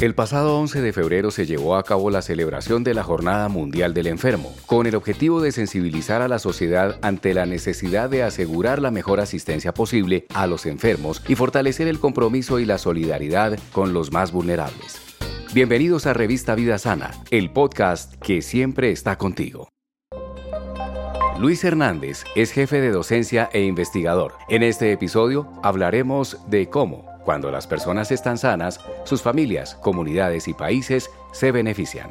El pasado 11 de febrero se llevó a cabo la celebración de la Jornada Mundial del Enfermo, con el objetivo de sensibilizar a la sociedad ante la necesidad de asegurar la mejor asistencia posible a los enfermos y fortalecer el compromiso y la solidaridad con los más vulnerables. Bienvenidos a Revista Vida Sana, el podcast que siempre está contigo. Luis Hernández es jefe de docencia e investigador. En este episodio hablaremos de cómo cuando las personas están sanas, sus familias, comunidades y países se benefician.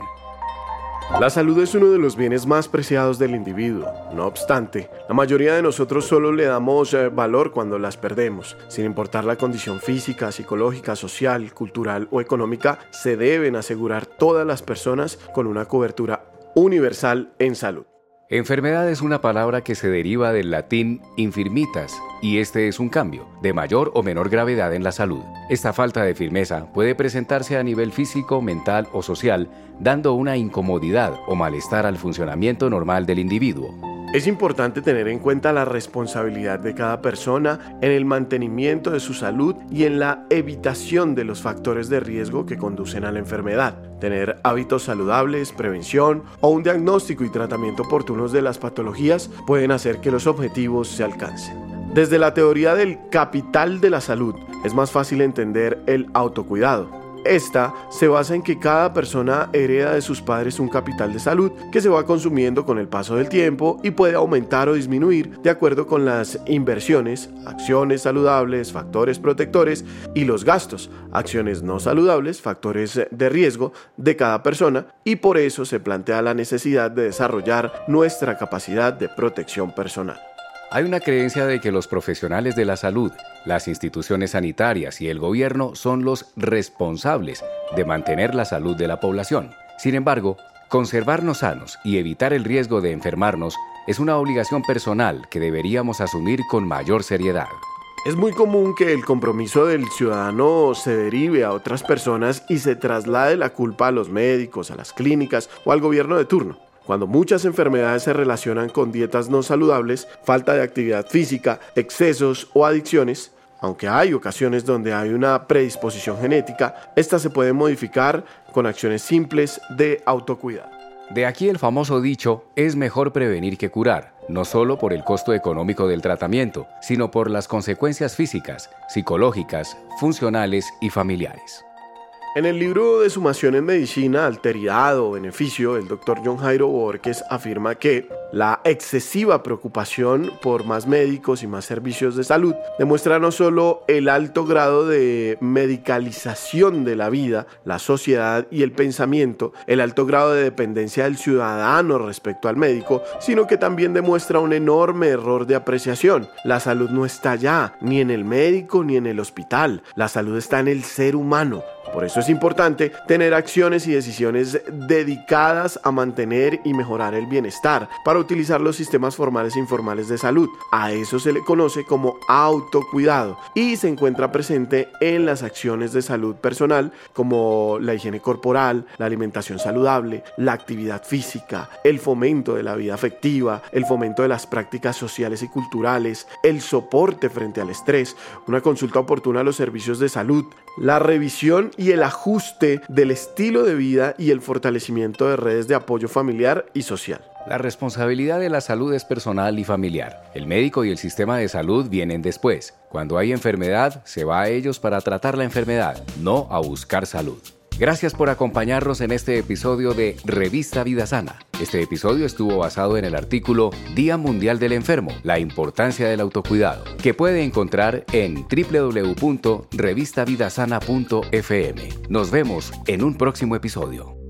La salud es uno de los bienes más preciados del individuo. No obstante, la mayoría de nosotros solo le damos eh, valor cuando las perdemos. Sin importar la condición física, psicológica, social, cultural o económica, se deben asegurar todas las personas con una cobertura universal en salud. Enfermedad es una palabra que se deriva del latín infirmitas, y este es un cambio, de mayor o menor gravedad en la salud. Esta falta de firmeza puede presentarse a nivel físico, mental o social, dando una incomodidad o malestar al funcionamiento normal del individuo. Es importante tener en cuenta la responsabilidad de cada persona en el mantenimiento de su salud y en la evitación de los factores de riesgo que conducen a la enfermedad. Tener hábitos saludables, prevención o un diagnóstico y tratamiento oportunos de las patologías pueden hacer que los objetivos se alcancen. Desde la teoría del capital de la salud es más fácil entender el autocuidado esta se basa en que cada persona hereda de sus padres un capital de salud que se va consumiendo con el paso del tiempo y puede aumentar o disminuir de acuerdo con las inversiones, acciones saludables, factores protectores y los gastos, acciones no saludables, factores de riesgo de cada persona y por eso se plantea la necesidad de desarrollar nuestra capacidad de protección personal. Hay una creencia de que los profesionales de la salud, las instituciones sanitarias y el gobierno son los responsables de mantener la salud de la población. Sin embargo, conservarnos sanos y evitar el riesgo de enfermarnos es una obligación personal que deberíamos asumir con mayor seriedad. Es muy común que el compromiso del ciudadano se derive a otras personas y se traslade la culpa a los médicos, a las clínicas o al gobierno de turno. Cuando muchas enfermedades se relacionan con dietas no saludables, falta de actividad física, excesos o adicciones, aunque hay ocasiones donde hay una predisposición genética, esta se puede modificar con acciones simples de autocuidado. De aquí el famoso dicho, es mejor prevenir que curar, no solo por el costo económico del tratamiento, sino por las consecuencias físicas, psicológicas, funcionales y familiares. En el libro de Sumación en Medicina, Alteridad o Beneficio, el doctor John Jairo Borges afirma que la excesiva preocupación por más médicos y más servicios de salud demuestra no solo el alto grado de medicalización de la vida, la sociedad y el pensamiento, el alto grado de dependencia del ciudadano respecto al médico, sino que también demuestra un enorme error de apreciación. La salud no está allá, ni en el médico ni en el hospital. La salud está en el ser humano. Por eso es importante tener acciones y decisiones dedicadas a mantener y mejorar el bienestar para utilizar los sistemas formales e informales de salud. A eso se le conoce como autocuidado y se encuentra presente en las acciones de salud personal como la higiene corporal, la alimentación saludable, la actividad física, el fomento de la vida afectiva, el fomento de las prácticas sociales y culturales, el soporte frente al estrés, una consulta oportuna a los servicios de salud, la revisión y el ajuste del estilo de vida y el fortalecimiento de redes de apoyo familiar y social. La responsabilidad de la salud es personal y familiar. El médico y el sistema de salud vienen después. Cuando hay enfermedad, se va a ellos para tratar la enfermedad, no a buscar salud. Gracias por acompañarnos en este episodio de Revista Vida Sana. Este episodio estuvo basado en el artículo Día Mundial del Enfermo, la importancia del autocuidado, que puede encontrar en www.revistavidasana.fm. Nos vemos en un próximo episodio.